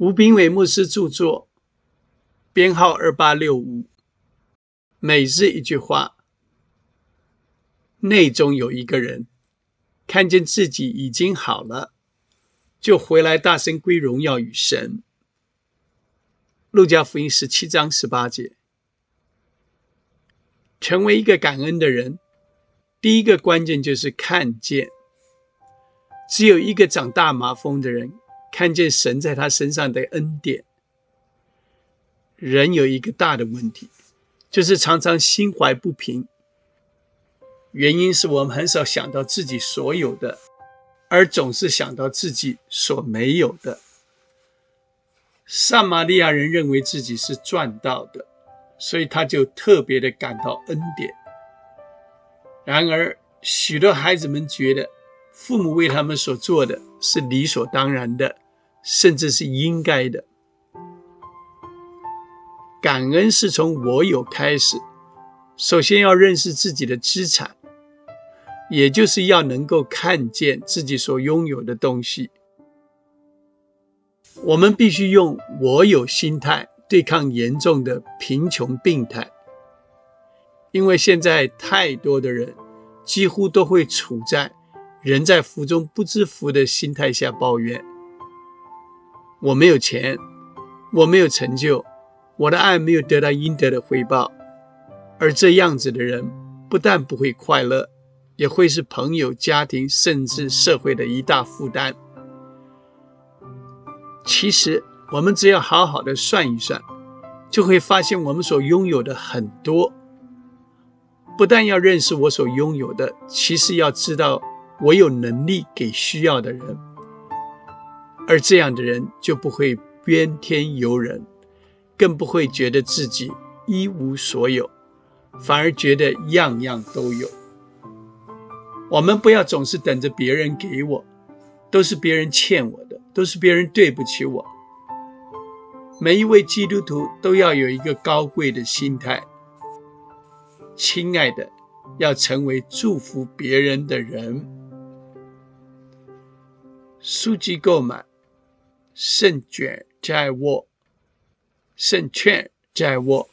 吴斌伟牧师著作，编号二八六五。每日一句话：内中有一个人看见自己已经好了，就回来大声归荣耀与神。路加福音十七章十八节。成为一个感恩的人，第一个关键就是看见。只有一个长大麻风的人。看见神在他身上的恩典，人有一个大的问题，就是常常心怀不平。原因是我们很少想到自己所有的，而总是想到自己所没有的。撒玛利亚人认为自己是赚到的，所以他就特别的感到恩典。然而，许多孩子们觉得。父母为他们所做的是理所当然的，甚至是应该的。感恩是从我有开始，首先要认识自己的资产，也就是要能够看见自己所拥有的东西。我们必须用我有心态对抗严重的贫穷病态，因为现在太多的人几乎都会处在。人在福中不知福的心态下抱怨：“我没有钱，我没有成就，我的爱没有得到应得的回报。”而这样子的人，不但不会快乐，也会是朋友、家庭甚至社会的一大负担。其实，我们只要好好的算一算，就会发现我们所拥有的很多。不但要认识我所拥有的，其实要知道。我有能力给需要的人，而这样的人就不会怨天尤人，更不会觉得自己一无所有，反而觉得样样都有。我们不要总是等着别人给我，都是别人欠我的，都是别人对不起我。每一位基督徒都要有一个高贵的心态，亲爱的，要成为祝福别人的人。书籍购买，胜券在握，胜券在握。